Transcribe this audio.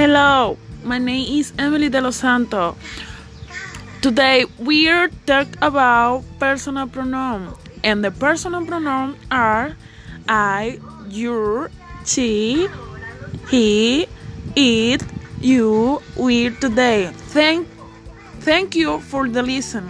Hello, my name is Emily de los Santos. Today we're talk about personal pronoun, and the personal pronoun are I, you, she, he, it, you, we today. Thank, thank you for the listen.